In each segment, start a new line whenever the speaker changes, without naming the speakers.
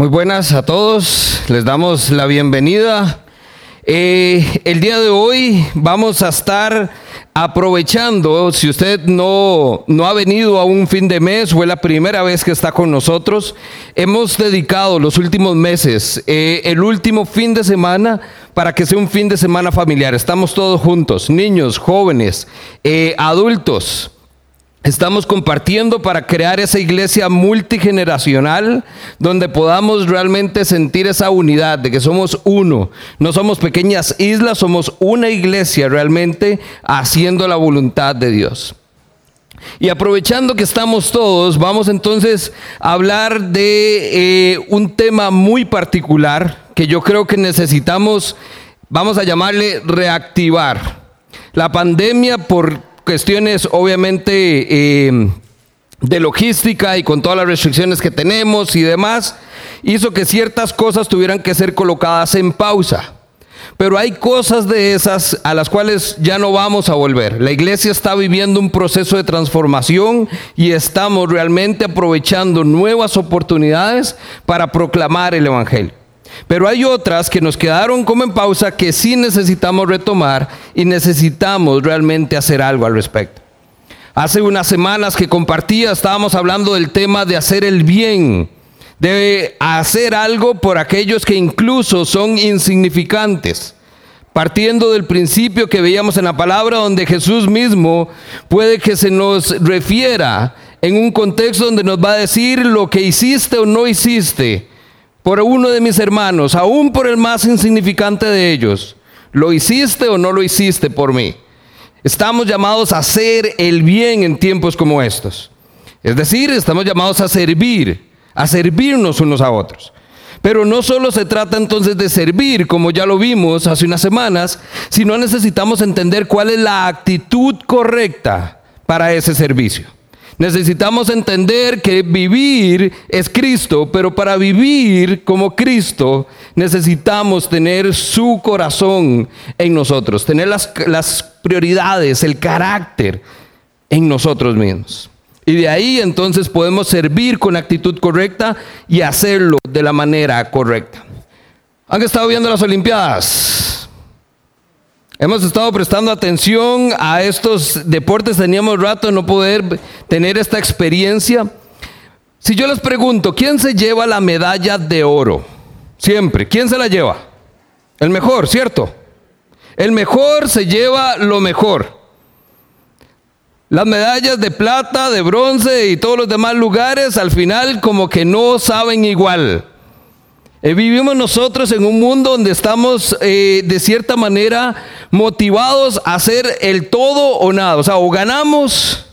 Muy buenas a todos, les damos la bienvenida. Eh, el día de hoy vamos a estar aprovechando, si usted no, no ha venido a un fin de mes o es la primera vez que está con nosotros, hemos dedicado los últimos meses, eh, el último fin de semana, para que sea un fin de semana familiar. Estamos todos juntos, niños, jóvenes, eh, adultos. Estamos compartiendo para crear esa iglesia multigeneracional donde podamos realmente sentir esa unidad de que somos uno. No somos pequeñas islas, somos una iglesia realmente haciendo la voluntad de Dios. Y aprovechando que estamos todos, vamos entonces a hablar de eh, un tema muy particular que yo creo que necesitamos, vamos a llamarle reactivar. La pandemia por cuestiones obviamente eh, de logística y con todas las restricciones que tenemos y demás, hizo que ciertas cosas tuvieran que ser colocadas en pausa. Pero hay cosas de esas a las cuales ya no vamos a volver. La iglesia está viviendo un proceso de transformación y estamos realmente aprovechando nuevas oportunidades para proclamar el Evangelio. Pero hay otras que nos quedaron como en pausa que sí necesitamos retomar y necesitamos realmente hacer algo al respecto. Hace unas semanas que compartía estábamos hablando del tema de hacer el bien, de hacer algo por aquellos que incluso son insignificantes. Partiendo del principio que veíamos en la palabra donde Jesús mismo puede que se nos refiera en un contexto donde nos va a decir lo que hiciste o no hiciste por uno de mis hermanos, aún por el más insignificante de ellos. ¿Lo hiciste o no lo hiciste por mí? Estamos llamados a hacer el bien en tiempos como estos. Es decir, estamos llamados a servir, a servirnos unos a otros. Pero no solo se trata entonces de servir, como ya lo vimos hace unas semanas, sino necesitamos entender cuál es la actitud correcta para ese servicio. Necesitamos entender que vivir es Cristo, pero para vivir como Cristo necesitamos tener su corazón en nosotros, tener las, prioridades, el carácter en nosotros mismos. Y de ahí entonces podemos servir con actitud correcta y hacerlo de la manera correcta. ¿Han estado viendo las Olimpiadas? Hemos estado prestando atención a estos deportes, teníamos rato de no poder tener esta experiencia. Si yo les pregunto, ¿quién se lleva la medalla de oro? Siempre, ¿quién se la lleva? El mejor, ¿cierto? El mejor se lleva lo mejor. Las medallas de plata, de bronce y todos los demás lugares al final como que no saben igual. Eh, vivimos nosotros en un mundo donde estamos eh, de cierta manera motivados a hacer el todo o nada. O sea, o ganamos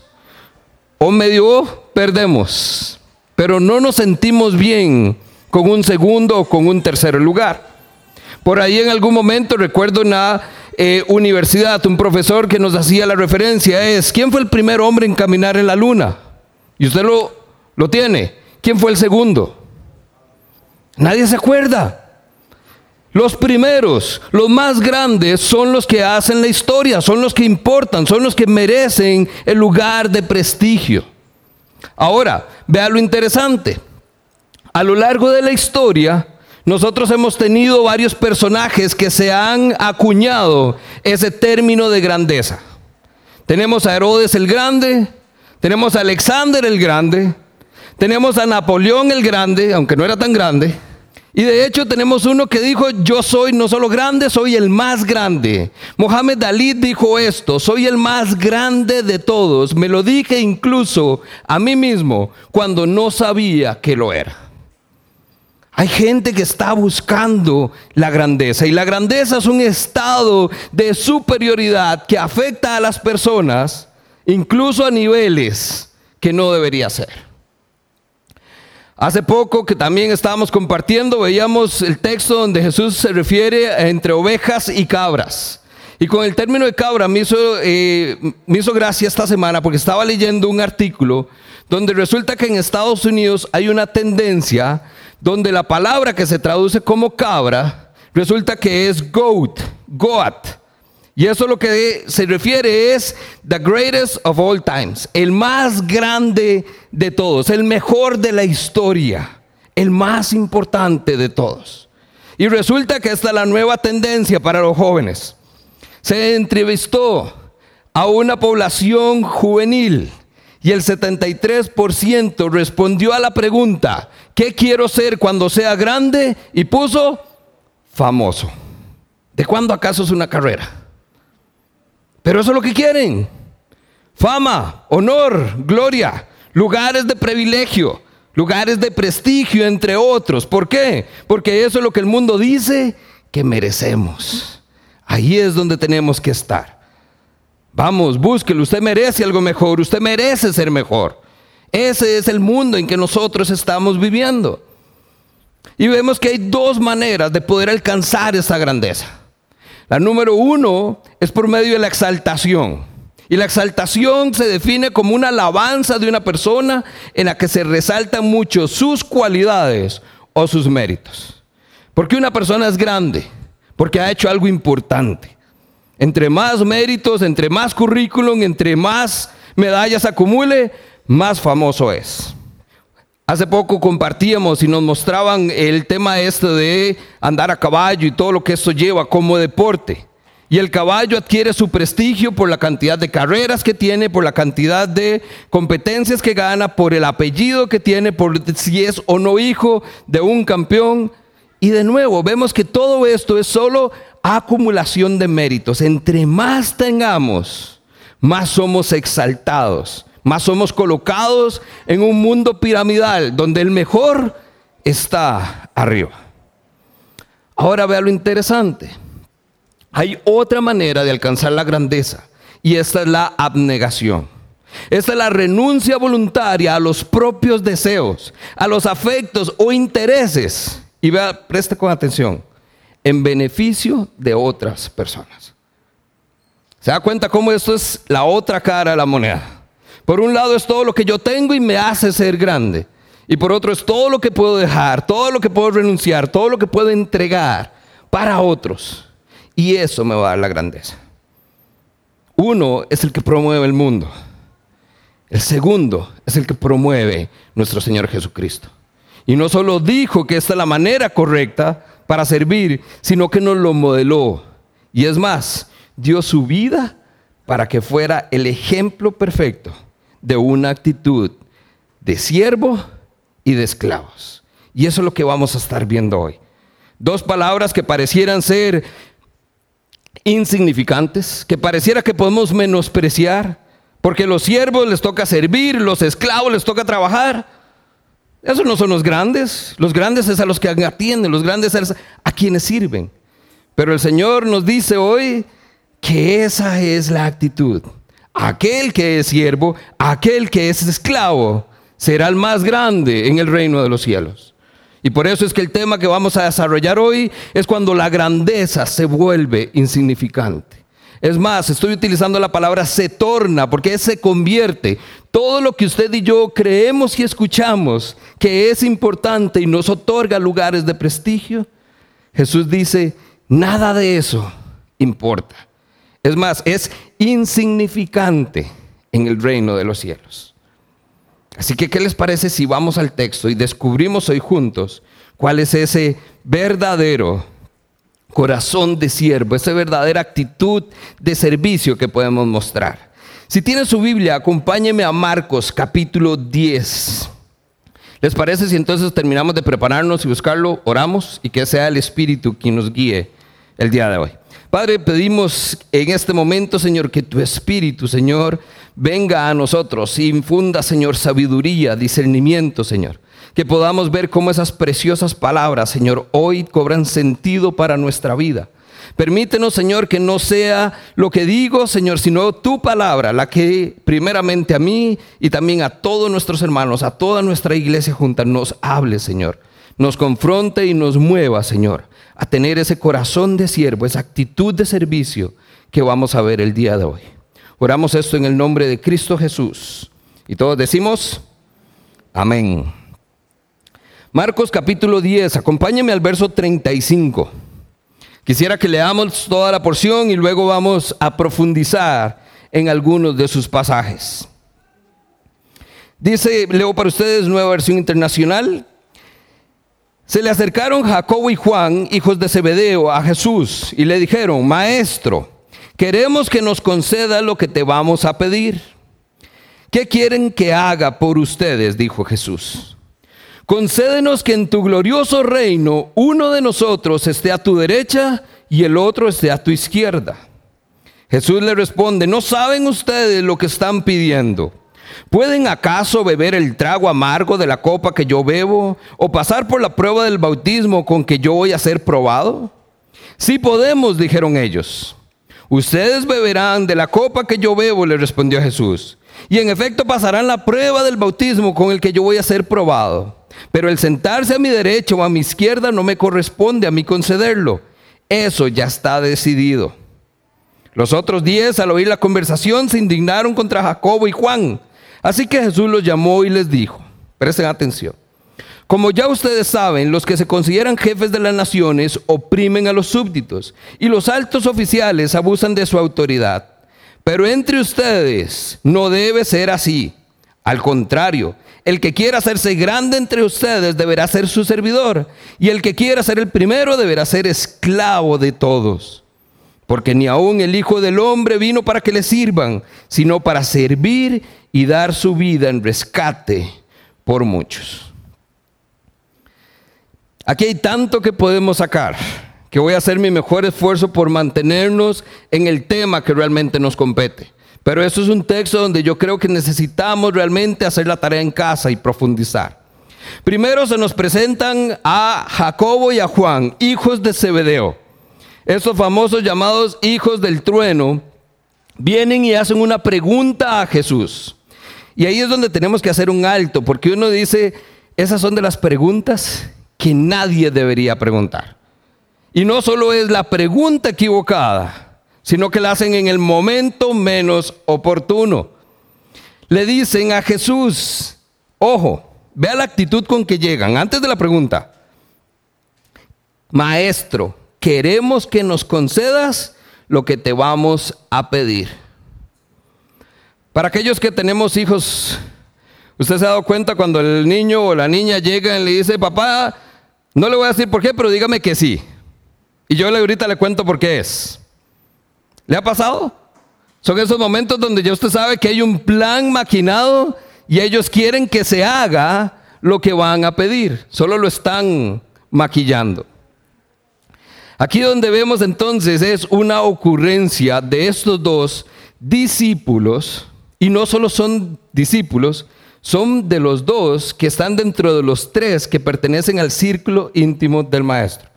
o medio perdemos. Pero no nos sentimos bien con un segundo o con un tercer lugar. Por ahí en algún momento recuerdo una eh, universidad, un profesor que nos hacía la referencia es, ¿quién fue el primer hombre en caminar en la luna? Y usted lo, lo tiene. ¿Quién fue el segundo? Nadie se acuerda. Los primeros, los más grandes, son los que hacen la historia, son los que importan, son los que merecen el lugar de prestigio. Ahora, vea lo interesante. A lo largo de la historia, nosotros hemos tenido varios personajes que se han acuñado ese término de grandeza. Tenemos a Herodes el Grande, tenemos a Alexander el Grande, tenemos a Napoleón el Grande, aunque no era tan grande, y de hecho tenemos uno que dijo, yo soy no solo grande, soy el más grande. Mohamed Ali dijo esto, soy el más grande de todos. Me lo dije incluso a mí mismo cuando no sabía que lo era. Hay gente que está buscando la grandeza y la grandeza es un estado de superioridad que afecta a las personas incluso a niveles que no debería ser. Hace poco que también estábamos compartiendo, veíamos el texto donde Jesús se refiere entre ovejas y cabras. Y con el término de cabra me hizo, eh, me hizo gracia esta semana porque estaba leyendo un artículo donde resulta que en Estados Unidos hay una tendencia donde la palabra que se traduce como cabra resulta que es goat, goat. Y eso lo que se refiere es the greatest of all times, el más grande de todos, el mejor de la historia, el más importante de todos. Y resulta que esta es la nueva tendencia para los jóvenes. Se entrevistó a una población juvenil y el 73% respondió a la pregunta, ¿qué quiero ser cuando sea grande? Y puso famoso. ¿De cuándo acaso es una carrera? Pero eso es lo que quieren. Fama, honor, gloria, lugares de privilegio, lugares de prestigio, entre otros. ¿Por qué? Porque eso es lo que el mundo dice que merecemos. Ahí es donde tenemos que estar. Vamos, búsquelo. Usted merece algo mejor. Usted merece ser mejor. Ese es el mundo en que nosotros estamos viviendo. Y vemos que hay dos maneras de poder alcanzar esa grandeza. La número uno es por medio de la exaltación. Y la exaltación se define como una alabanza de una persona en la que se resaltan mucho sus cualidades o sus méritos. Porque una persona es grande, porque ha hecho algo importante. Entre más méritos, entre más currículum, entre más medallas acumule, más famoso es. Hace poco compartíamos y nos mostraban el tema este de andar a caballo y todo lo que esto lleva como deporte. Y el caballo adquiere su prestigio por la cantidad de carreras que tiene, por la cantidad de competencias que gana, por el apellido que tiene, por si es o no hijo de un campeón. Y de nuevo, vemos que todo esto es solo acumulación de méritos. Entre más tengamos, más somos exaltados, más somos colocados en un mundo piramidal donde el mejor está arriba. Ahora vea lo interesante. Hay otra manera de alcanzar la grandeza y esta es la abnegación. Esta es la renuncia voluntaria a los propios deseos, a los afectos o intereses. Y vea, preste con atención en beneficio de otras personas. ¿Se da cuenta cómo esto es la otra cara de la moneda? Por un lado es todo lo que yo tengo y me hace ser grande. Y por otro es todo lo que puedo dejar, todo lo que puedo renunciar, todo lo que puedo entregar para otros. Y eso me va a dar la grandeza. Uno es el que promueve el mundo. El segundo es el que promueve nuestro Señor Jesucristo. Y no solo dijo que esta es la manera correcta, para servir, sino que nos lo modeló. Y es más, dio su vida para que fuera el ejemplo perfecto de una actitud de siervo y de esclavos. Y eso es lo que vamos a estar viendo hoy. Dos palabras que parecieran ser insignificantes, que pareciera que podemos menospreciar, porque los siervos les toca servir, los esclavos les toca trabajar. Esos no son los grandes. Los grandes es a los que atienden, los grandes es a quienes sirven. Pero el Señor nos dice hoy que esa es la actitud. Aquel que es siervo, aquel que es esclavo, será el más grande en el reino de los cielos. Y por eso es que el tema que vamos a desarrollar hoy es cuando la grandeza se vuelve insignificante. Es más, estoy utilizando la palabra se torna porque se convierte. Todo lo que usted y yo creemos y escuchamos que es importante y nos otorga lugares de prestigio, Jesús dice, nada de eso importa. Es más, es insignificante en el reino de los cielos. Así que, ¿qué les parece si vamos al texto y descubrimos hoy juntos cuál es ese verdadero corazón de siervo, esa verdadera actitud de servicio que podemos mostrar. Si tiene su Biblia, acompáñeme a Marcos capítulo 10. ¿Les parece si entonces terminamos de prepararnos y buscarlo, oramos y que sea el Espíritu quien nos guíe el día de hoy? Padre, pedimos en este momento, Señor, que tu Espíritu, Señor, venga a nosotros, infunda, Señor, sabiduría, discernimiento, Señor que podamos ver cómo esas preciosas palabras, Señor, hoy cobran sentido para nuestra vida. Permítenos, Señor, que no sea lo que digo, Señor, sino tu palabra, la que primeramente a mí y también a todos nuestros hermanos, a toda nuestra iglesia junta, nos hable, Señor. Nos confronte y nos mueva, Señor, a tener ese corazón de siervo, esa actitud de servicio que vamos a ver el día de hoy. Oramos esto en el nombre de Cristo Jesús. Y todos decimos, amén. Marcos capítulo 10, acompáñeme al verso 35. Quisiera que leamos toda la porción y luego vamos a profundizar en algunos de sus pasajes. Dice, leo para ustedes nueva versión internacional, Se le acercaron Jacobo y Juan, hijos de Zebedeo, a Jesús y le dijeron, Maestro, queremos que nos conceda lo que te vamos a pedir. ¿Qué quieren que haga por ustedes? dijo Jesús. Concédenos que en tu glorioso reino uno de nosotros esté a tu derecha y el otro esté a tu izquierda. Jesús le responde, ¿no saben ustedes lo que están pidiendo? ¿Pueden acaso beber el trago amargo de la copa que yo bebo o pasar por la prueba del bautismo con que yo voy a ser probado? Sí podemos, dijeron ellos. Ustedes beberán de la copa que yo bebo, le respondió Jesús. Y en efecto pasarán la prueba del bautismo con el que yo voy a ser probado. Pero el sentarse a mi derecha o a mi izquierda no me corresponde a mí concederlo. Eso ya está decidido. Los otros diez, al oír la conversación, se indignaron contra Jacobo y Juan. Así que Jesús los llamó y les dijo, presten atención, como ya ustedes saben, los que se consideran jefes de las naciones oprimen a los súbditos y los altos oficiales abusan de su autoridad. Pero entre ustedes no debe ser así. Al contrario, el que quiera hacerse grande entre ustedes deberá ser su servidor, y el que quiera ser el primero deberá ser esclavo de todos. Porque ni aun el Hijo del Hombre vino para que le sirvan, sino para servir y dar su vida en rescate por muchos. Aquí hay tanto que podemos sacar, que voy a hacer mi mejor esfuerzo por mantenernos en el tema que realmente nos compete. Pero eso es un texto donde yo creo que necesitamos realmente hacer la tarea en casa y profundizar. Primero se nos presentan a Jacobo y a Juan, hijos de Zebedeo. Esos famosos llamados hijos del trueno vienen y hacen una pregunta a Jesús. Y ahí es donde tenemos que hacer un alto, porque uno dice, esas son de las preguntas que nadie debería preguntar. Y no solo es la pregunta equivocada, sino que la hacen en el momento menos oportuno. Le dicen a Jesús, ojo, vea la actitud con que llegan antes de la pregunta. Maestro, queremos que nos concedas lo que te vamos a pedir. Para aquellos que tenemos hijos, usted se ha dado cuenta cuando el niño o la niña llega y le dice, papá, no le voy a decir por qué, pero dígame que sí. Y yo ahorita le cuento por qué es. ¿Le ha pasado? Son esos momentos donde ya usted sabe que hay un plan maquinado y ellos quieren que se haga lo que van a pedir. Solo lo están maquillando. Aquí donde vemos entonces es una ocurrencia de estos dos discípulos y no solo son discípulos, son de los dos que están dentro de los tres que pertenecen al círculo íntimo del Maestro.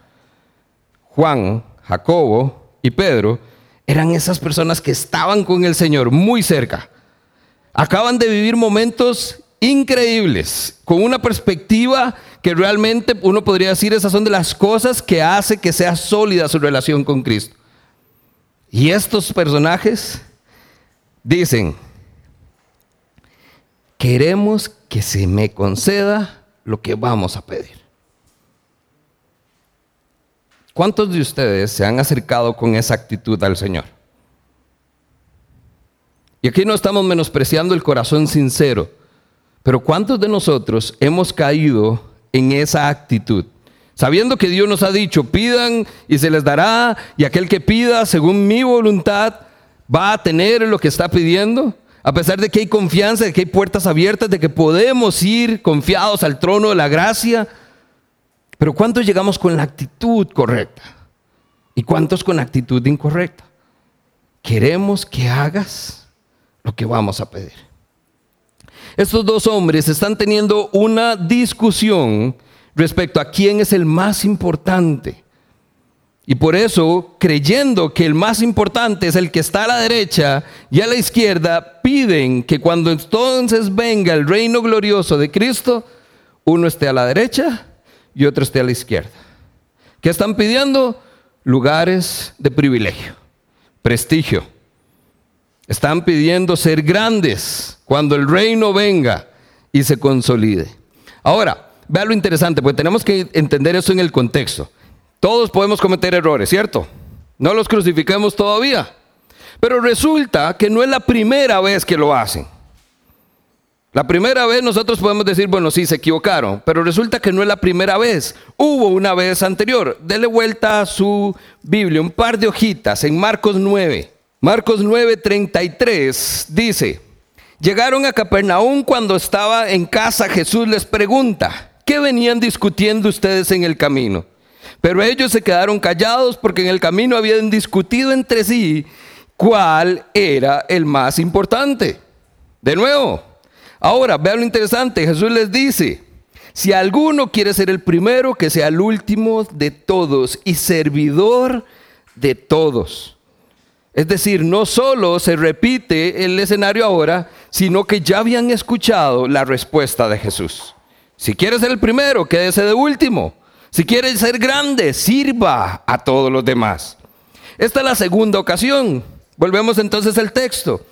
Juan, Jacobo y Pedro eran esas personas que estaban con el Señor muy cerca. Acaban de vivir momentos increíbles, con una perspectiva que realmente uno podría decir esas son de las cosas que hace que sea sólida su relación con Cristo. Y estos personajes dicen, queremos que se me conceda lo que vamos a pedir. ¿Cuántos de ustedes se han acercado con esa actitud al Señor? Y aquí no estamos menospreciando el corazón sincero, pero ¿cuántos de nosotros hemos caído en esa actitud? Sabiendo que Dios nos ha dicho, pidan y se les dará, y aquel que pida según mi voluntad va a tener lo que está pidiendo. A pesar de que hay confianza, de que hay puertas abiertas, de que podemos ir confiados al trono de la gracia. Pero ¿cuántos llegamos con la actitud correcta? ¿Y cuántos con actitud incorrecta? Queremos que hagas lo que vamos a pedir. Estos dos hombres están teniendo una discusión respecto a quién es el más importante. Y por eso, creyendo que el más importante es el que está a la derecha y a la izquierda, piden que cuando entonces venga el reino glorioso de Cristo, uno esté a la derecha y otro esté a la izquierda. ¿Qué están pidiendo? Lugares de privilegio, prestigio. Están pidiendo ser grandes cuando el reino venga y se consolide. Ahora, vea lo interesante, porque tenemos que entender eso en el contexto. Todos podemos cometer errores, ¿cierto? No los crucifiquemos todavía. Pero resulta que no es la primera vez que lo hacen. La primera vez nosotros podemos decir, bueno, sí, se equivocaron, pero resulta que no es la primera vez. Hubo una vez anterior. Dele vuelta a su Biblia, un par de hojitas en Marcos 9. Marcos 9, 33 dice, llegaron a Capernaum cuando estaba en casa, Jesús les pregunta, ¿qué venían discutiendo ustedes en el camino? Pero ellos se quedaron callados porque en el camino habían discutido entre sí cuál era el más importante. De nuevo, Ahora, vean lo interesante, Jesús les dice, si alguno quiere ser el primero, que sea el último de todos y servidor de todos. Es decir, no solo se repite el escenario ahora, sino que ya habían escuchado la respuesta de Jesús. Si quiere ser el primero, quédese de último. Si quiere ser grande, sirva a todos los demás. Esta es la segunda ocasión. Volvemos entonces al texto.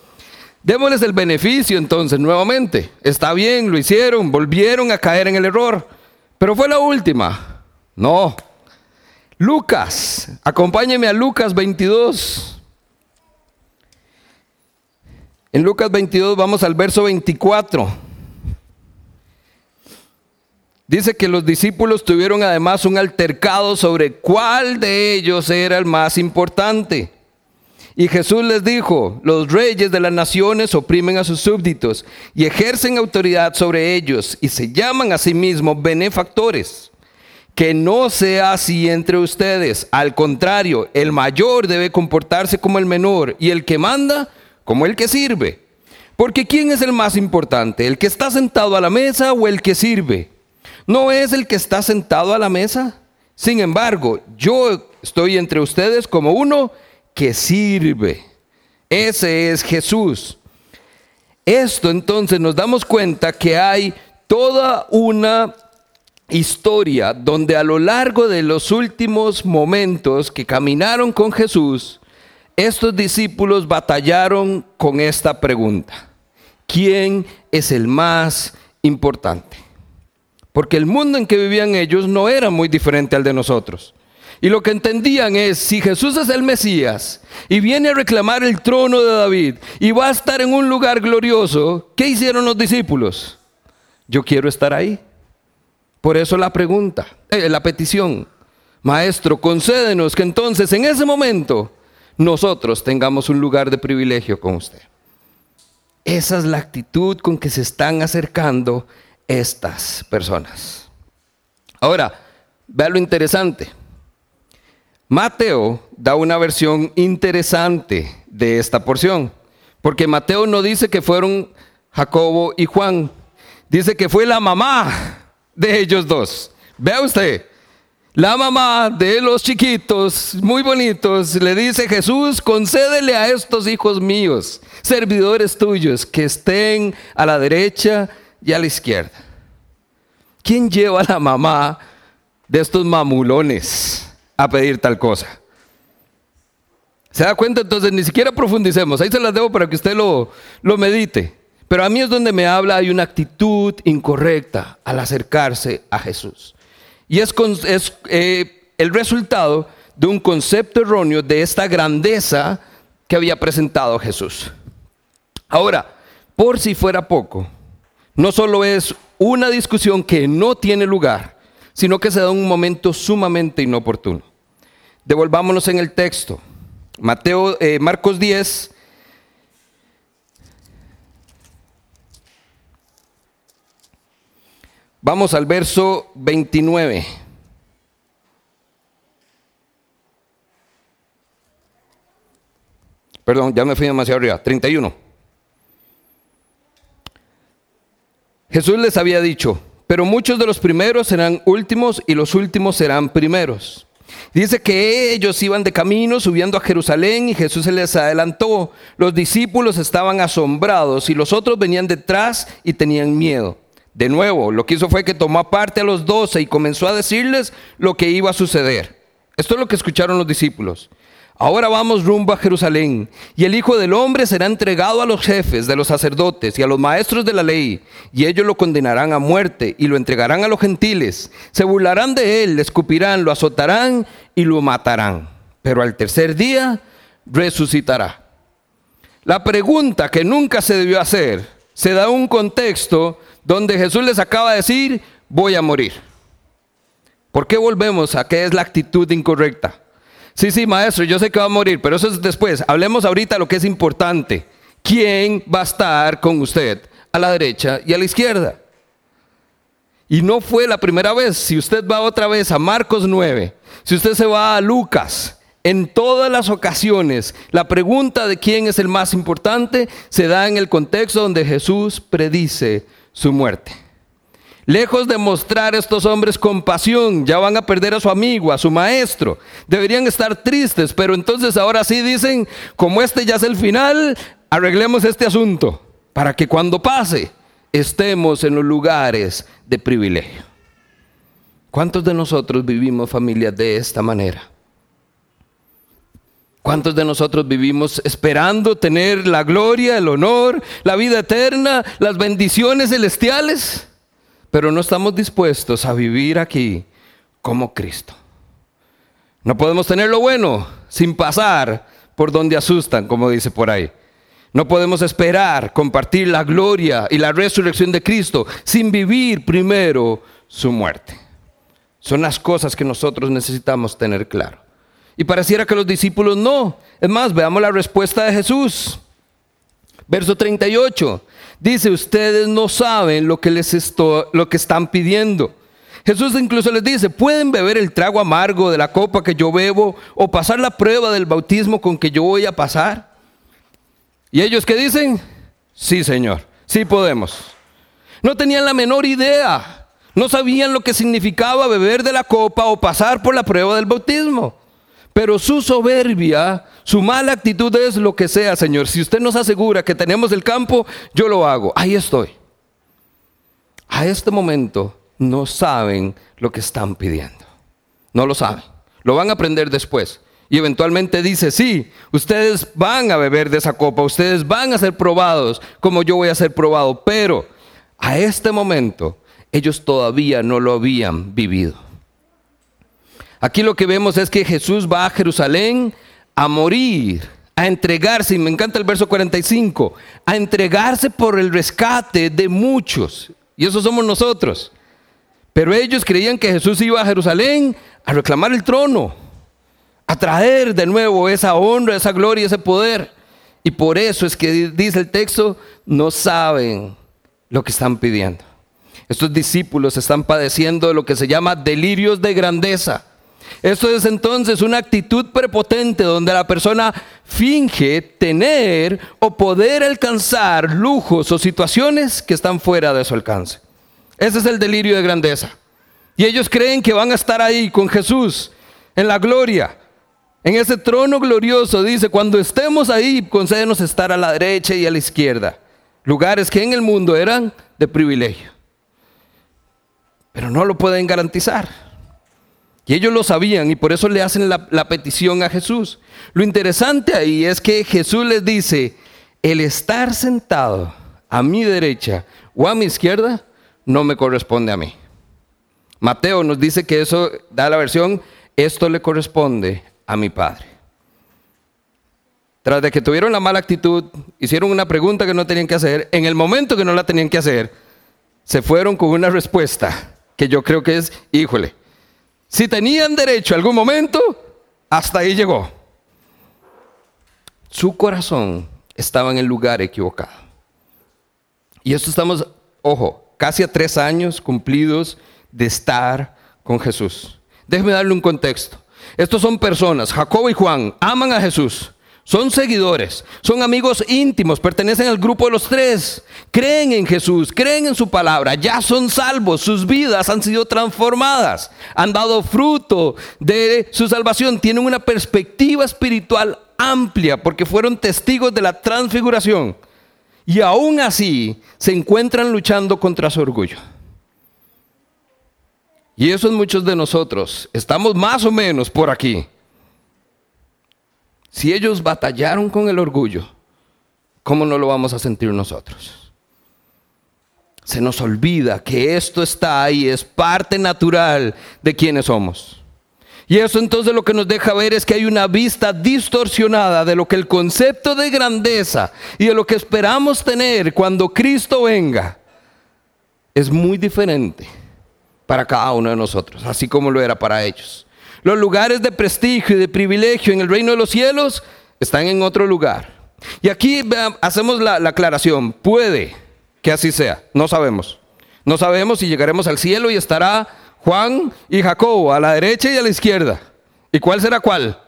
Démosles el beneficio entonces nuevamente. Está bien, lo hicieron, volvieron a caer en el error. Pero fue la última. No. Lucas, acompáñeme a Lucas 22. En Lucas 22 vamos al verso 24. Dice que los discípulos tuvieron además un altercado sobre cuál de ellos era el más importante. Y Jesús les dijo, los reyes de las naciones oprimen a sus súbditos y ejercen autoridad sobre ellos y se llaman a sí mismos benefactores. Que no sea así entre ustedes. Al contrario, el mayor debe comportarse como el menor y el que manda como el que sirve. Porque ¿quién es el más importante? ¿El que está sentado a la mesa o el que sirve? ¿No es el que está sentado a la mesa? Sin embargo, yo estoy entre ustedes como uno que sirve. Ese es Jesús. Esto entonces nos damos cuenta que hay toda una historia donde a lo largo de los últimos momentos que caminaron con Jesús, estos discípulos batallaron con esta pregunta. ¿Quién es el más importante? Porque el mundo en que vivían ellos no era muy diferente al de nosotros. Y lo que entendían es, si Jesús es el Mesías y viene a reclamar el trono de David y va a estar en un lugar glorioso, ¿qué hicieron los discípulos? Yo quiero estar ahí. Por eso la pregunta, eh, la petición, Maestro, concédenos que entonces en ese momento nosotros tengamos un lugar de privilegio con usted. Esa es la actitud con que se están acercando estas personas. Ahora, vea lo interesante. Mateo da una versión interesante de esta porción, porque Mateo no dice que fueron Jacobo y Juan, dice que fue la mamá de ellos dos. Vea usted, la mamá de los chiquitos, muy bonitos, le dice, Jesús, concédele a estos hijos míos, servidores tuyos, que estén a la derecha y a la izquierda. ¿Quién lleva a la mamá de estos mamulones? a pedir tal cosa. ¿Se da cuenta? Entonces ni siquiera profundicemos. Ahí se las debo para que usted lo, lo medite. Pero a mí es donde me habla, hay una actitud incorrecta al acercarse a Jesús. Y es, eh, el resultado de un concepto erróneo de esta grandeza que había presentado Jesús. Ahora, por si fuera poco, no solo es una discusión que no tiene lugar, sino que se da un momento sumamente inoportuno. Devolvámonos en el texto. Mateo, eh, Marcos 10. Vamos al verso 29. Perdón, ya me fui demasiado arriba. 31. Jesús les había dicho, pero muchos de los primeros serán últimos y los últimos serán primeros. Dice que ellos iban de camino subiendo a Jerusalén y Jesús se les adelantó. Los discípulos estaban asombrados y los otros venían detrás y tenían miedo. De nuevo, lo que hizo fue que tomó aparte a los doce y comenzó a decirles lo que iba a suceder. Esto es lo que escucharon los discípulos. Ahora vamos rumbo a Jerusalén, y el Hijo del Hombre será entregado a los jefes de los sacerdotes y a los maestros de la ley, y ellos lo condenarán a muerte y lo entregarán a los gentiles. Se burlarán de él, le escupirán, lo azotarán y lo matarán. Pero al tercer día resucitará. La pregunta que nunca se debió hacer, se da un contexto donde Jesús les acaba de decir, voy a morir. ¿Por qué volvemos a qué es la actitud incorrecta? Sí, sí, maestro, yo sé que va a morir, pero eso es después. Hablemos ahorita lo que es importante. ¿Quién va a estar con usted a la derecha y a la izquierda? Y no fue la primera vez. Si usted va otra vez a Marcos 9, si usted se va a Lucas, en todas las ocasiones, la pregunta de quién es el más importante se da en el contexto donde Jesús predice su muerte. Lejos de mostrar a estos hombres compasión, ya van a perder a su amigo, a su maestro. Deberían estar tristes, pero entonces ahora sí dicen, como este ya es el final, arreglemos este asunto para que cuando pase estemos en los lugares de privilegio. ¿Cuántos de nosotros vivimos familias de esta manera? ¿Cuántos de nosotros vivimos esperando tener la gloria, el honor, la vida eterna, las bendiciones celestiales? Pero no estamos dispuestos a vivir aquí como Cristo. No podemos tener lo bueno sin pasar por donde asustan, como dice por ahí. No podemos esperar compartir la gloria y la resurrección de Cristo sin vivir primero su muerte. Son las cosas que nosotros necesitamos tener claro. Y pareciera que los discípulos no. Es más, veamos la respuesta de Jesús. Verso 38. Dice, ustedes no saben lo que les esto, lo que están pidiendo. Jesús incluso les dice, pueden beber el trago amargo de la copa que yo bebo o pasar la prueba del bautismo con que yo voy a pasar. ¿Y ellos qué dicen? Sí, Señor, sí podemos. No tenían la menor idea. No sabían lo que significaba beber de la copa o pasar por la prueba del bautismo. Pero su soberbia, su mala actitud es lo que sea, Señor. Si usted nos asegura que tenemos el campo, yo lo hago. Ahí estoy. A este momento no saben lo que están pidiendo. No lo saben. Lo van a aprender después. Y eventualmente dice, sí, ustedes van a beber de esa copa, ustedes van a ser probados como yo voy a ser probado. Pero a este momento ellos todavía no lo habían vivido. Aquí lo que vemos es que Jesús va a Jerusalén a morir, a entregarse, y me encanta el verso 45, a entregarse por el rescate de muchos. Y eso somos nosotros. Pero ellos creían que Jesús iba a Jerusalén a reclamar el trono, a traer de nuevo esa honra, esa gloria, ese poder. Y por eso es que dice el texto, no saben lo que están pidiendo. Estos discípulos están padeciendo lo que se llama delirios de grandeza. Esto es entonces una actitud prepotente donde la persona finge tener o poder alcanzar lujos o situaciones que están fuera de su alcance. Ese es el delirio de grandeza. Y ellos creen que van a estar ahí con Jesús en la gloria, en ese trono glorioso. Dice, cuando estemos ahí, concédenos estar a la derecha y a la izquierda. Lugares que en el mundo eran de privilegio. Pero no lo pueden garantizar. Y ellos lo sabían y por eso le hacen la, petición a Jesús. Lo interesante ahí es que Jesús les dice, el estar sentado a mi derecha o a mi izquierda no me corresponde a mí. Mateo nos dice que eso da la versión, esto le corresponde a mi Padre. Tras de que tuvieron la mala actitud, hicieron una pregunta que no tenían que hacer, en el momento que no la tenían que hacer, se fueron con una respuesta que yo creo que es, híjole, si tenían derecho algún momento, hasta ahí llegó. Su corazón estaba en el lugar equivocado. Y esto estamos, ojo, casi a tres años cumplidos de estar con Jesús. Déjeme darle un contexto. Estos son personas, Jacobo y Juan, aman a Jesús. Son seguidores, son amigos íntimos, pertenecen al grupo de los tres, creen en Jesús, creen en su palabra, ya son salvos, sus vidas han sido transformadas, han dado fruto de su salvación, tienen una perspectiva espiritual amplia porque fueron testigos de la transfiguración y aún así se encuentran luchando contra su orgullo. Y eso es muchos de nosotros, estamos más o menos por aquí. Si ellos batallaron con el orgullo, ¿cómo no lo vamos a sentir nosotros? Se nos olvida que esto está ahí, es parte natural de quienes somos. Y eso entonces lo que nos deja ver es que hay una vista distorsionada de lo que el concepto de grandeza y de lo que esperamos tener cuando Cristo venga es muy diferente para cada uno de nosotros, así como lo era para ellos. Los lugares de prestigio y de privilegio en el reino de los cielos están en otro lugar. Y aquí hacemos la, la aclaración, puede que así sea, no sabemos. No sabemos si llegaremos al cielo y estará Juan y Jacobo a la derecha y a la izquierda. ¿Y cuál será cuál?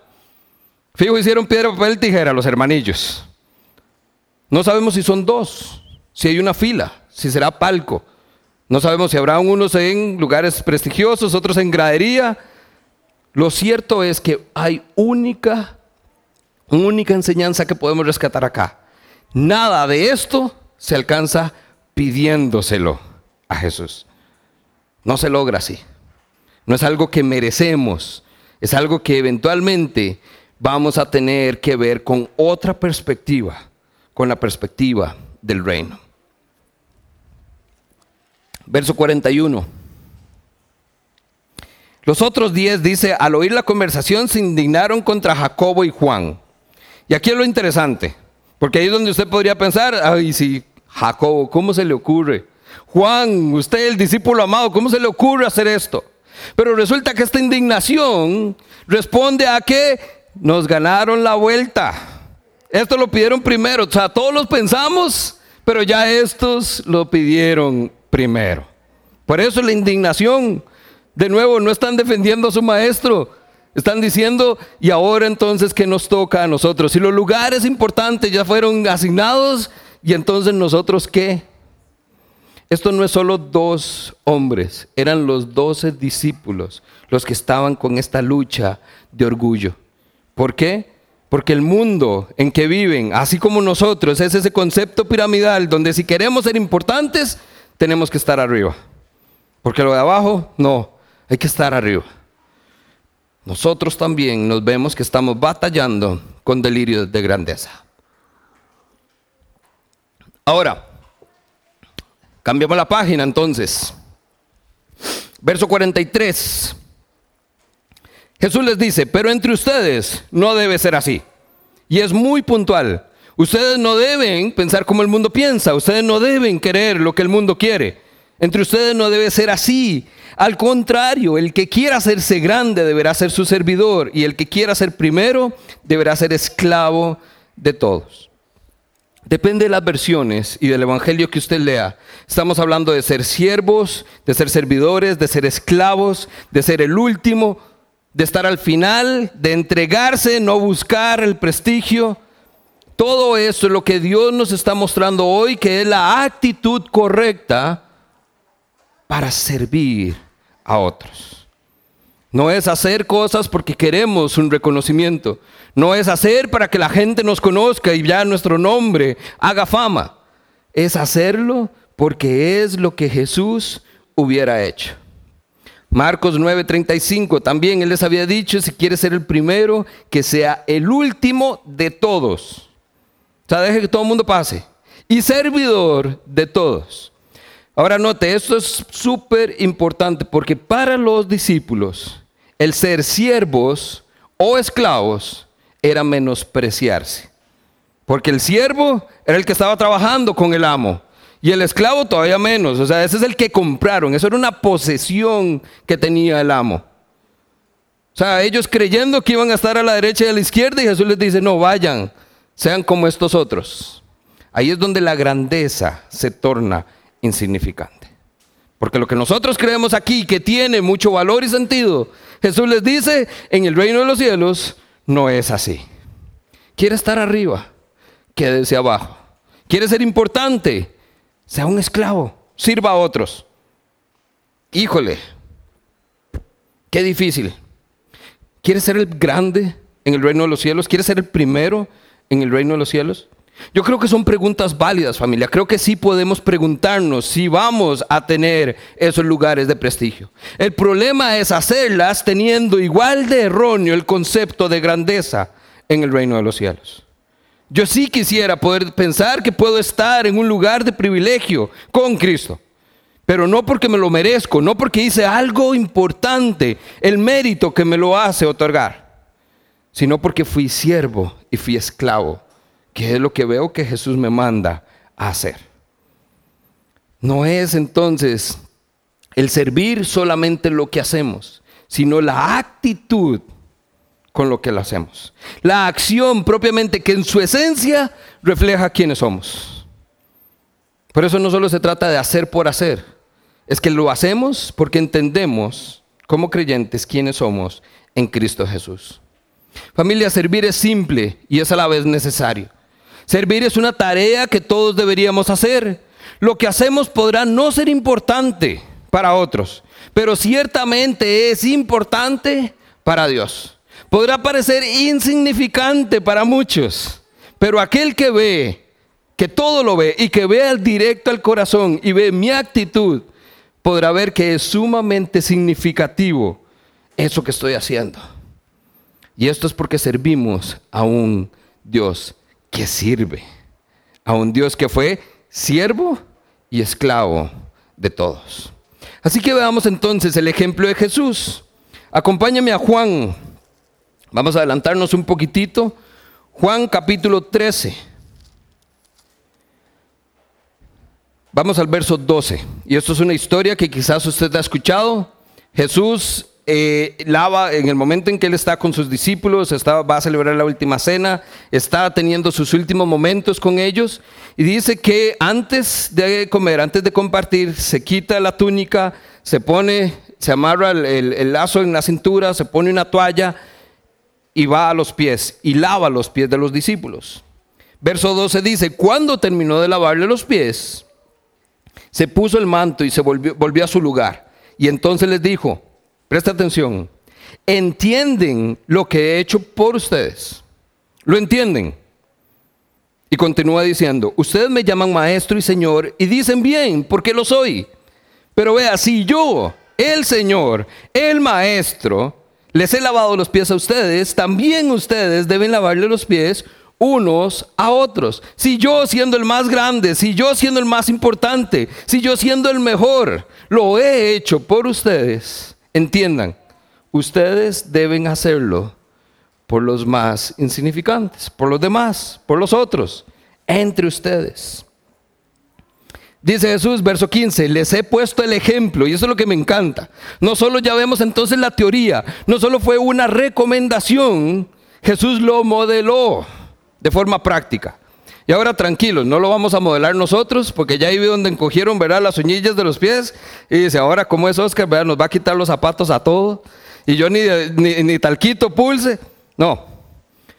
Fijo, hicieron piedra, papel, tijera los hermanillos. No sabemos si son dos, si hay una fila, si será palco. No sabemos si habrá unos en lugares prestigiosos, otros en gradería. Lo cierto es que hay única, única enseñanza que podemos rescatar acá. Nada de esto se alcanza pidiéndoselo a Jesús. No se logra así. No es algo que merecemos. Es algo que eventualmente vamos a tener que ver con otra perspectiva, con la perspectiva del reino. Verso 41. Los otros diez dice, al oír la conversación se indignaron contra Jacobo y Juan. Y aquí es lo interesante, porque ahí es donde usted podría pensar, ay, sí, Jacobo, ¿cómo se le ocurre? Juan, usted el discípulo amado, ¿cómo se le ocurre hacer esto? Pero resulta que esta indignación responde a que nos ganaron la vuelta. Esto lo pidieron primero, o sea, todos los pensamos, pero ya estos lo pidieron primero. Por eso la indignación, de nuevo, no están defendiendo a su maestro, están diciendo, y ahora entonces, ¿qué nos toca a nosotros? Si los lugares importantes ya fueron asignados, ¿y entonces nosotros qué? Esto no es solo dos hombres, eran los doce discípulos los que estaban con esta lucha de orgullo. ¿Por qué? Porque el mundo en que viven, así como nosotros, es ese concepto piramidal donde si queremos ser importantes, tenemos que estar arriba. Porque lo de abajo, no, hay que estar arriba. Nosotros también nos vemos que estamos batallando con delirios de grandeza. Ahora, Cambiamos la página entonces. Verso 43. Jesús les dice, pero entre ustedes no debe ser así. Y es muy puntual. Ustedes no deben pensar como el mundo piensa. Ustedes no deben querer lo que el mundo quiere. Entre ustedes no debe ser así. Al contrario, el que quiera hacerse grande deberá ser su servidor y el que quiera ser primero deberá ser esclavo de todos. Depende de las versiones y del evangelio que usted lea. Estamos hablando de ser siervos, de ser servidores, de ser esclavos, de ser el último, de estar al final, de entregarse, no buscar el prestigio. Todo eso es lo que Dios nos está mostrando hoy, que es la actitud correcta para servir a otros. No es hacer cosas porque queremos un reconocimiento. No es hacer para que la gente nos conozca y ya nuestro nombre haga fama. Es hacerlo porque es lo que Jesús hubiera hecho. Marcos 9:35, también él les había dicho, si quiere ser el primero, que sea el último de todos. O sea, deje que todo el mundo pase. Y servidor de todos. Ahora note, esto es súper importante porque para los discípulos, el ser siervos o esclavos era menospreciarse. Porque el siervo era el que estaba trabajando con el amo. Y el esclavo todavía menos. O sea, ese es el que compraron. Eso era una posesión que tenía el amo. O sea, ellos creyendo que iban a estar a la derecha y a la izquierda y Jesús les dice, no, vayan, sean como estos otros. Ahí es donde la grandeza se torna insignificante. Porque lo que nosotros creemos aquí que tiene mucho valor y sentido, Jesús les dice, en el reino de los cielos no es así. Quiere estar arriba, quédese abajo. Quiere ser importante, sea un esclavo, sirva a otros. Híjole, qué difícil. ¿Quiere ser el grande en el reino de los cielos? ¿Quiere ser el primero en el reino de los cielos? Yo creo que son preguntas válidas, familia. Creo que sí podemos preguntarnos si vamos a tener esos lugares de prestigio. El problema es hacerlas teniendo igual de erróneo el concepto de grandeza en el reino de los cielos. Yo sí quisiera poder pensar que puedo estar en un lugar de privilegio con Cristo. pero no porque me lo merezco, no porque hice algo importante, el mérito que me lo hace otorgar, sino porque fui siervo y fui esclavo, que es lo que veo que Jesús me manda a hacer. No es entonces el servir solamente lo que hacemos, sino la actitud con lo que lo hacemos. La acción propiamente que en su esencia refleja quiénes somos. Por eso no solo se trata de hacer por hacer, es que lo hacemos porque entendemos como creyentes quiénes somos en Cristo Jesús. Familia, servir es simple y es a la vez necesario. Servir es una tarea que todos deberíamos hacer. Lo que hacemos podrá no ser importante para otros, pero ciertamente es importante para Dios. Podrá parecer insignificante para muchos, pero aquel que ve, que todo lo ve y que ve directo al corazón y ve mi actitud, podrá ver que es sumamente significativo eso que estoy haciendo. Y esto es porque servimos a un Dios que sirve, a un Dios que fue siervo y esclavo de todos. Así que veamos entonces el ejemplo de Jesús. Acompáñame a Juan. Vamos a adelantarnos un poquitito. Juan capítulo 13. Vamos al verso 12. Y esto es una historia que quizás usted ha escuchado. Jesús eh, lava en el momento en que él está con sus discípulos, va a celebrar la última cena, está teniendo sus últimos momentos con ellos. Y dice que antes de comer, antes de compartir, se quita la túnica, se pone, se amarra el lazo en la cintura, se pone una toalla y va a los pies y lava los pies de los discípulos. Verso 12 dice, cuando terminó de lavarle los pies, se puso el manto y se volvió, volvió a su lugar. Y entonces les dijo, presta atención, entienden lo que he hecho por ustedes. ¿Lo entienden? Y continúa diciendo, ustedes me llaman maestro y señor y dicen bien, porque lo soy. Pero vea, si yo, el Señor, el maestro, les he lavado los pies a ustedes, también ustedes deben lavarle los pies unos a otros. Si yo siendo el más grande, si yo siendo el más importante, si yo siendo el mejor, lo he hecho por ustedes, entiendan, ustedes deben hacerlo por los más insignificantes, por los demás, por los otros, entre ustedes. Dice Jesús, verso 15, les he puesto el ejemplo, y eso es lo que me encanta. No solo ya vemos entonces la teoría, no solo fue una recomendación, Jesús lo modeló de forma práctica. Y ahora tranquilos, no lo vamos a modelar nosotros, porque ya ahí donde encogieron, ¿verdad? Las uñillas de los pies. Y dice, ahora, ¿cómo es Oscar? ¿verdad? Nos va a quitar los zapatos a todo. Y yo ni, ni, ni talquito pulse. No.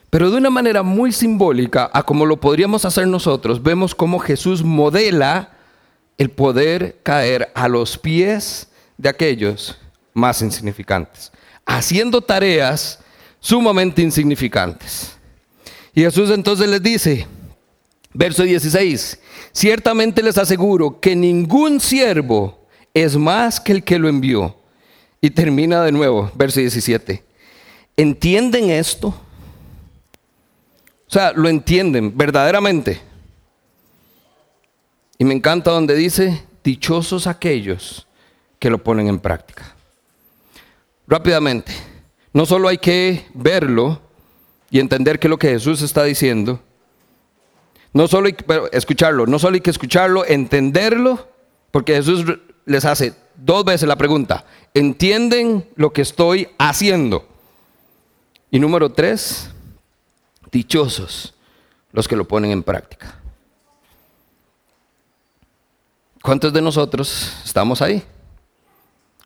Pero de una manera muy simbólica, a como lo podríamos hacer nosotros, vemos cómo Jesús modela el poder caer a los pies de aquellos más insignificantes, haciendo tareas sumamente insignificantes. Y Jesús entonces les dice, verso 16, ciertamente les aseguro que ningún siervo es más que el que lo envió. Y termina de nuevo, verso 17. ¿Entienden esto? O sea, lo entienden verdaderamente. Y me encanta donde dice, dichosos aquellos que lo ponen en práctica. Rápidamente, no solo hay que verlo, y entender qué es lo que Jesús está diciendo. No solo hay que escucharlo, no solo hay que escucharlo, entenderlo, porque Jesús les hace dos veces la pregunta, ¿entienden lo que estoy haciendo? Y número tres, dichosos los que lo ponen en práctica. ¿Cuántos de nosotros estamos ahí?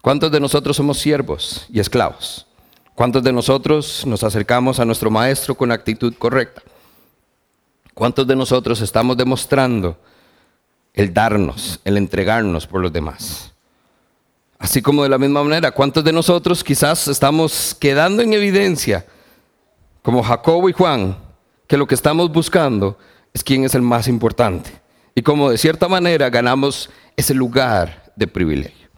¿Cuántos de nosotros somos siervos y esclavos? ¿Cuántos de nosotros nos acercamos a nuestro maestro con actitud correcta? ¿Cuántos de nosotros estamos demostrando el darnos, el entregarnos por los demás? Así como de la misma manera, ¿cuántos de nosotros quizás estamos quedando en evidencia, como Jacobo y Juan, que lo que estamos buscando es quién es el más importante? Y como de cierta manera ganamos ese lugar de privilegio.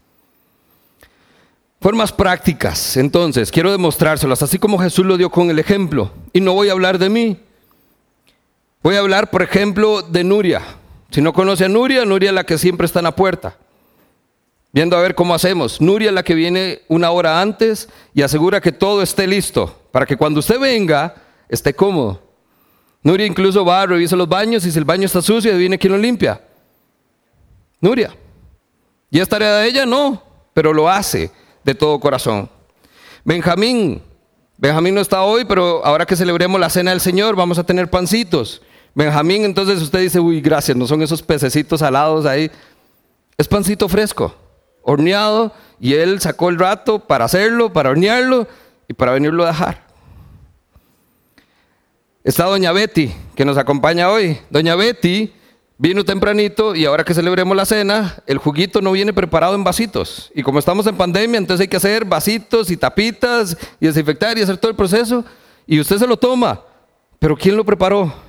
Formas prácticas, entonces, quiero demostrárselas, así como Jesús lo dio con el ejemplo. Y no voy a hablar de mí. Voy a hablar, por ejemplo, de Nuria. Si no conoce a Nuria, Nuria es la que siempre está en la puerta. viendo a ver cómo hacemos. Nuria es la que viene una hora antes y asegura que todo esté listo para que cuando usted venga esté cómodo. Nuria incluso va, a revisar los baños y si el baño está sucio, adivine quién lo limpia. Nuria. ¿Y es tarea de ella? No, pero lo hace de todo corazón. Benjamín. Benjamín no está hoy, pero ahora que celebremos la cena del Señor, vamos a tener pancitos. Benjamín, entonces usted dice, uy, gracias, no son esos pececitos salados ahí. Es pancito fresco, horneado, y él sacó el rato para hacerlo, para hornearlo y para venirlo a dejar. Está doña Betty, que nos acompaña hoy. Doña Betty vino tempranito y ahora que celebremos la cena, el juguito no viene preparado en vasitos. Y como estamos en pandemia, entonces hay que hacer vasitos y tapitas y desinfectar y hacer todo el proceso. Y usted se lo toma. Pero ¿quién lo preparó?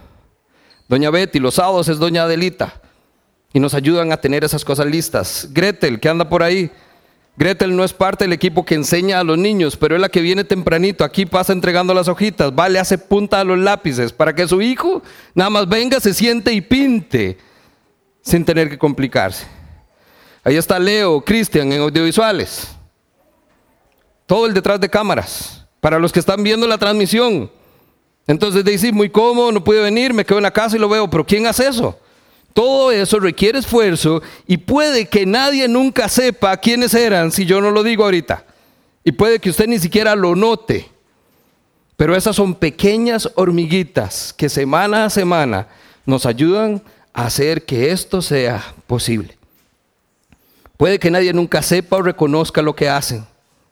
Doña Betty, los sábados es doña Adelita. Y nos ayudan a tener esas cosas listas. Gretel, que anda por ahí. Gretel no es parte del equipo que enseña a los niños, pero es la que viene tempranito. Aquí pasa entregando las hojitas, va, le hace punta a los lápices para que su hijo nada más venga, se siente y pinte sin tener que complicarse. Ahí está Leo, Cristian en audiovisuales. Todo el detrás de cámaras. Para los que están viendo la transmisión, entonces dice, muy cómodo, no puede venir, me quedo en la casa y lo veo, pero ¿quién hace eso? Todo eso requiere esfuerzo y puede que nadie nunca sepa quiénes eran si yo no lo digo ahorita. Y puede que usted ni siquiera lo note. Pero esas son pequeñas hormiguitas que semana a semana nos ayudan a hacer que esto sea posible. Puede que nadie nunca sepa o reconozca lo que hacen,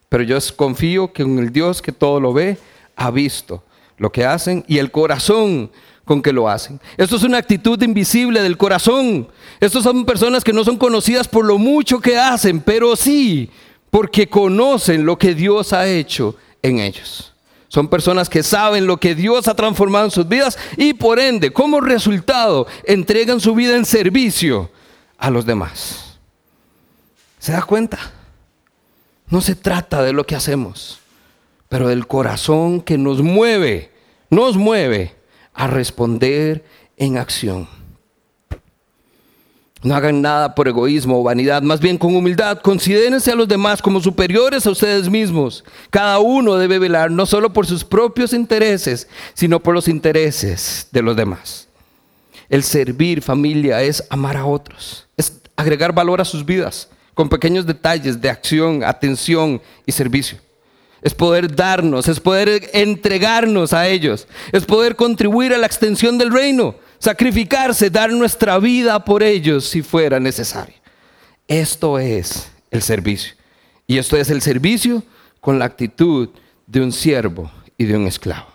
pero yo confío que en el Dios que todo lo ve, ha visto lo que hacen y el corazón con que lo hacen. Esto es una actitud invisible del corazón. Estos son personas que no son conocidas por lo mucho que hacen, pero sí porque conocen lo que Dios ha hecho en ellos. Son personas que saben lo que Dios ha transformado en sus vidas y por ende, como resultado, entregan su vida en servicio a los demás. ¿Se da cuenta? No se trata de lo que hacemos pero del corazón que nos mueve, nos mueve a responder en acción. No hagan nada por egoísmo o vanidad, más bien con humildad. Considérense a los demás como superiores a ustedes mismos. Cada uno debe velar no solo por sus propios intereses, sino por los intereses de los demás. El servir familia es amar a otros, es agregar valor a sus vidas con pequeños detalles de acción, atención y servicio es poder darnos, es poder entregarnos a ellos, es poder contribuir a la extensión del reino, sacrificarse, dar nuestra vida por ellos si fuera necesario. Esto es el servicio. Y esto es el servicio con la actitud de un siervo y de un esclavo.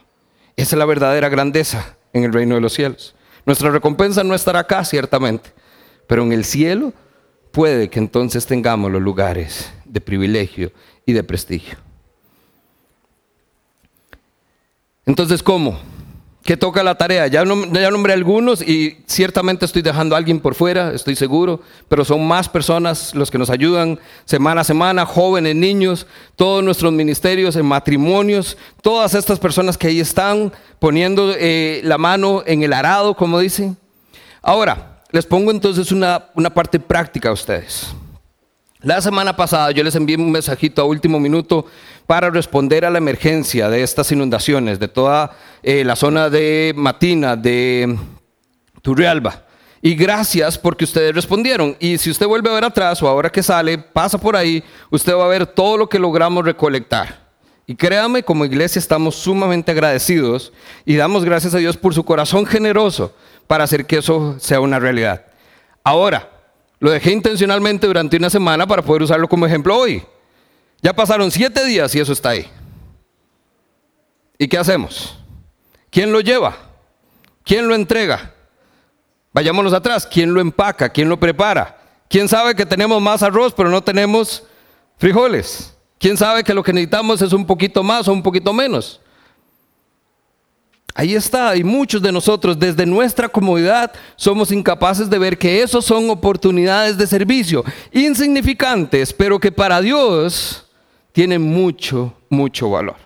Esa es la verdadera grandeza en el reino de los cielos. Nuestra recompensa no estará acá, ciertamente, pero en el cielo puede que entonces tengamos los lugares de privilegio y de prestigio. Entonces, ¿cómo? ¿Qué toca la tarea? Ya, nombré algunos y ciertamente estoy dejando a alguien por fuera, estoy seguro, pero son más personas los que nos ayudan semana a semana, jóvenes, niños, todos nuestros ministerios en matrimonios, todas estas personas que ahí están poniendo eh, la mano en el arado, como dicen. Ahora, les pongo entonces una, una parte práctica a ustedes. La semana pasada yo les envié un mensajito a último minuto para responder a la emergencia de estas inundaciones de toda eh, la zona de Matina, de Turrialba. Y gracias porque ustedes respondieron. Y si usted vuelve a ver atrás o ahora que sale, pasa por ahí, usted va a ver todo lo que logramos recolectar. Y créame, como iglesia estamos sumamente agradecidos y damos gracias a Dios por su corazón generoso para hacer que eso sea una realidad. Ahora, lo dejé intencionalmente durante una semana para poder usarlo como ejemplo hoy. Ya pasaron siete días y eso está ahí. ¿Y qué hacemos? ¿Quién lo lleva? ¿Quién lo entrega? Vayámonos atrás. ¿Quién lo empaca? ¿Quién lo prepara? ¿Quién sabe que tenemos más arroz pero no tenemos frijoles? ¿Quién sabe que lo que necesitamos es un poquito más o un poquito menos? Ahí está, y muchos de nosotros desde nuestra comodidad somos incapaces de ver que esos son oportunidades de servicio insignificantes, pero que para Dios tienen mucho, mucho valor.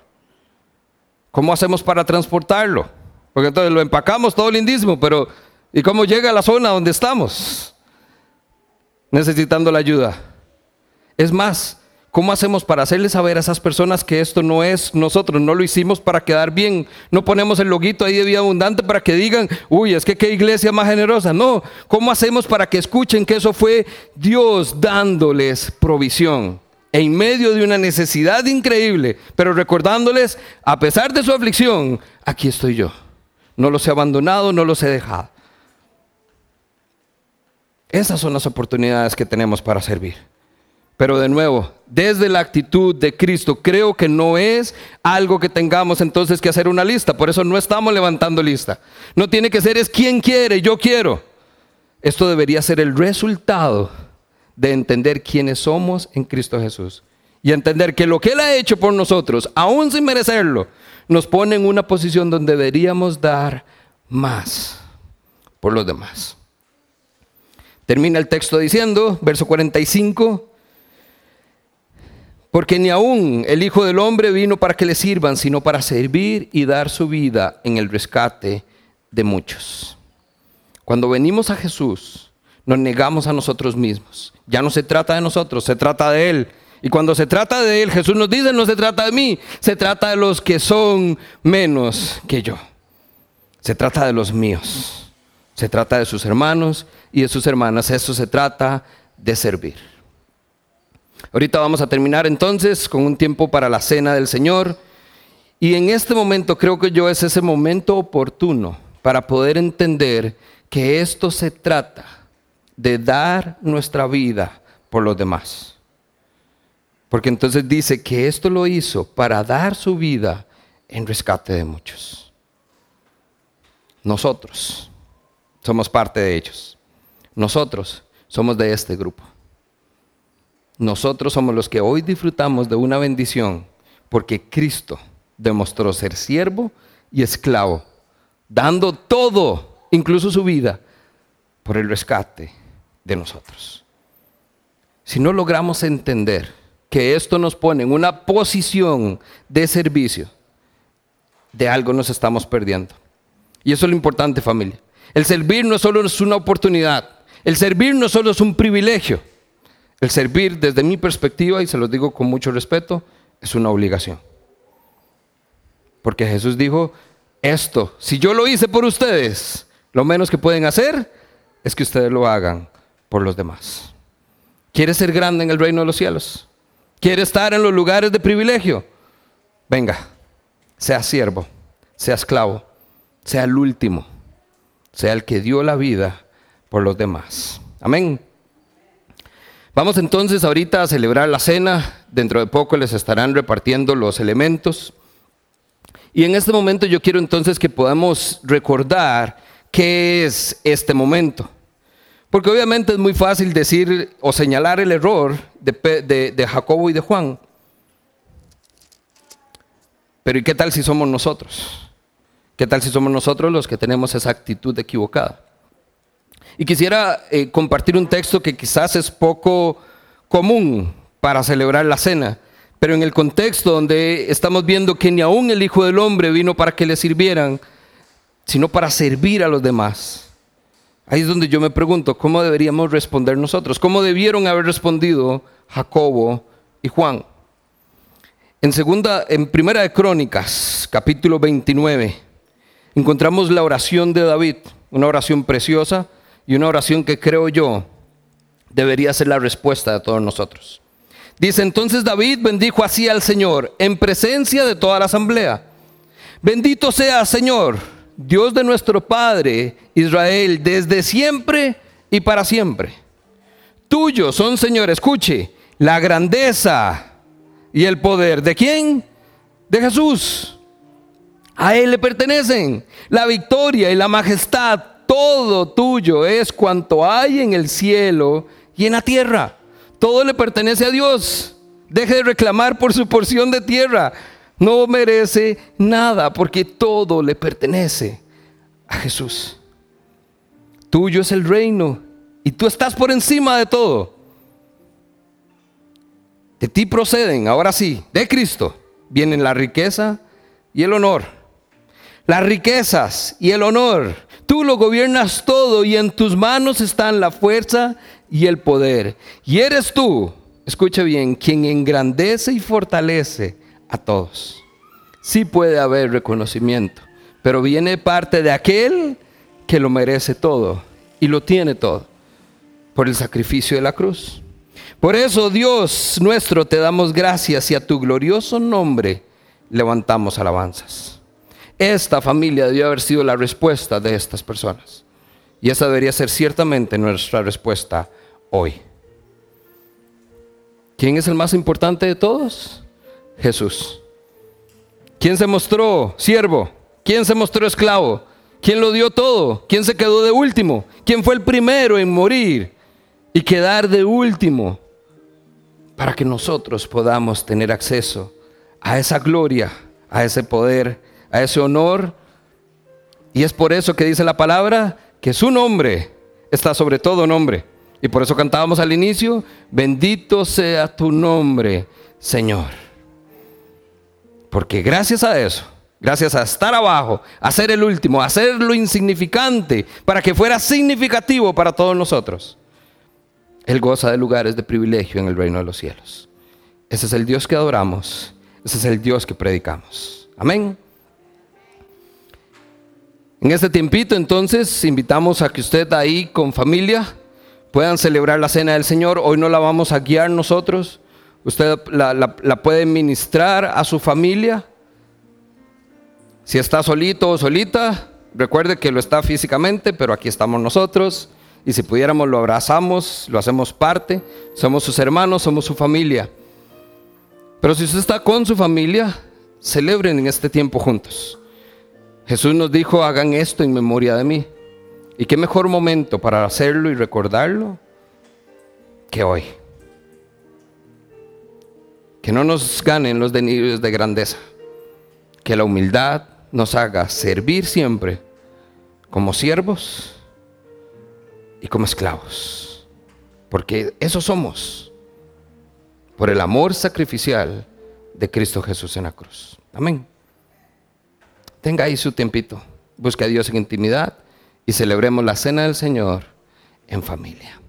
¿Cómo hacemos para transportarlo? Porque entonces lo empacamos todo lindísimo, pero ¿y cómo llega a la zona donde estamos? Necesitando la ayuda. Es más, ¿cómo hacemos para hacerles saber a esas personas que esto no es nosotros? No lo hicimos para quedar bien. No ponemos el loguito ahí de vida abundante para que digan, uy, es que qué iglesia más generosa. No, ¿cómo hacemos para que escuchen que eso fue Dios dándoles provisión? En medio de una necesidad increíble, pero recordándoles, a pesar de su aflicción, aquí estoy yo. No los he abandonado, no los he dejado. Esas son las oportunidades que tenemos para servir. Pero de nuevo, desde la actitud de Cristo, creo que no es algo que tengamos entonces que hacer una lista. Por eso no estamos levantando lista. No tiene que ser es quien quiere, yo quiero. Esto debería ser el resultado de entender quiénes somos en Cristo Jesús. Y entender que lo que Él ha hecho por nosotros, aún sin merecerlo, nos pone en una posición donde deberíamos dar más por los demás. Termina el texto diciendo, verso 45, porque ni aún el Hijo del Hombre vino para que le sirvan, sino para servir y dar su vida en el rescate de muchos. Cuando venimos a Jesús, nos negamos a nosotros mismos. Ya no se trata de nosotros, se trata de Él. Y cuando se trata de Él, Jesús nos dice, no se trata de mí, se trata de los que son menos que yo. Se trata de los míos. Se trata de sus hermanos y de sus hermanas. Eso se trata de servir. Ahorita vamos a terminar entonces con un tiempo para la cena del Señor. Y en este momento creo que yo es ese momento oportuno para poder entender que esto se trata de dar nuestra vida por los demás. Porque entonces dice que esto lo hizo para dar su vida en rescate de muchos. Nosotros somos parte de ellos. Nosotros somos de este grupo. Nosotros somos los que hoy disfrutamos de una bendición porque Cristo demostró ser siervo y esclavo, dando todo, incluso su vida, por el rescate de nosotros. Si no logramos entender que esto nos pone en una posición de servicio, de algo nos estamos perdiendo. Y eso es lo importante, familia. El servir no solo es una oportunidad, el servir no solo es un privilegio, el servir desde mi perspectiva, y se lo digo con mucho respeto, es una obligación. Porque Jesús dijo, esto, si yo lo hice por ustedes, lo menos que pueden hacer es que ustedes lo hagan por los demás. ¿Quieres ser grande en el reino de los cielos? ¿Quieres estar en los lugares de privilegio? Venga, sea siervo, sea esclavo, sea el último sea el que dio la vida por los demás. Amén. Vamos entonces ahorita a celebrar la cena. Dentro de poco les estarán repartiendo los elementos. Y en este momento yo quiero entonces que podamos recordar qué es este momento. Porque obviamente es muy fácil decir o señalar el error de, de Jacobo y de Juan. Pero ¿y qué tal si somos nosotros? ¿Qué tal si somos nosotros los que tenemos esa actitud equivocada? Y quisiera eh, compartir un texto que quizás es poco común para celebrar la cena, pero en el contexto donde estamos viendo que ni aún el Hijo del Hombre vino para que le sirvieran, sino para servir a los demás. Ahí es donde yo me pregunto, ¿cómo deberíamos responder nosotros? ¿Cómo debieron haber respondido Jacobo y Juan? En segunda, en Primera de Crónicas, capítulo 29, encontramos la oración de David, una oración preciosa y una oración que creo yo debería ser la respuesta de todos nosotros. Dice entonces David bendijo así al Señor en presencia de toda la asamblea. Bendito sea Señor, Dios de nuestro Padre Israel, desde siempre y para siempre. Tuyo son, Señor, escuche, la grandeza y el poder. ¿De quién? De Jesús a Él le pertenecen. La victoria y la majestad, todo tuyo es cuanto hay en el cielo y en la tierra. Todo le pertenece a Dios. Deje de reclamar por su porción de tierra. No merece nada porque todo le pertenece a Jesús. Tuyo es el reino y tú estás por encima de todo. De ti proceden, ahora sí, de Cristo, vienen la riqueza y el honor las riquezas y el honor. Tú lo gobiernas todo y en tus manos están la fuerza y el poder. Y eres tú escuche bien, quien engrandece y fortalece a todos. Sí puede haber reconocimiento, pero viene parte de aquel que lo merece todo y lo tiene todo por el sacrificio de la cruz. Por eso, Dios nuestro, te damos gracias y a tu glorioso nombre levantamos alabanzas. Esta familia debió haber sido la respuesta de estas personas. Y esa debería ser ciertamente nuestra respuesta hoy. ¿Quién es el más importante de todos? Jesús. ¿Quién se mostró siervo? ¿Quién se mostró esclavo? ¿Quién lo dio todo? ¿Quién se quedó de último? ¿Quién fue el primero en morir y quedar de último? Para que nosotros podamos tener acceso a esa gloria, a ese poder, a ese honor. Y es por eso que dice la palabra que su nombre está sobre todo nombre. Y por eso cantábamos al inicio, bendito sea tu nombre, Señor. Porque gracias a eso, gracias a estar abajo, a ser el último, a ser lo insignificante, para que fuera significativo para todos nosotros, Él goza de lugares de privilegio en el reino de los cielos. Ese es el Dios que adoramos, ese es el Dios que predicamos. Amén. En este tiempito entonces invitamos a que usted ahí con familia puedan celebrar la cena del Señor. Hoy no la vamos a guiar nosotros. Usted la, puede ministrar a su familia. Si está solito o solita, recuerde que lo está físicamente, pero aquí estamos nosotros. Y si pudiéramos lo abrazamos, lo hacemos parte. Somos sus hermanos, somos su familia. Pero si usted está con su familia, celebren en este tiempo juntos. Jesús nos dijo, hagan esto en memoria de mí. ¿Y qué mejor momento para hacerlo y recordarlo que hoy? Que no nos ganen los delirios de grandeza. Que la humildad nos haga servir siempre como siervos y como esclavos. Porque eso somos. Por el amor sacrificial de Cristo Jesús en la cruz. Amén. Tenga ahí su tiempito. Busque a Dios en intimidad y celebremos la cena del Señor en familia.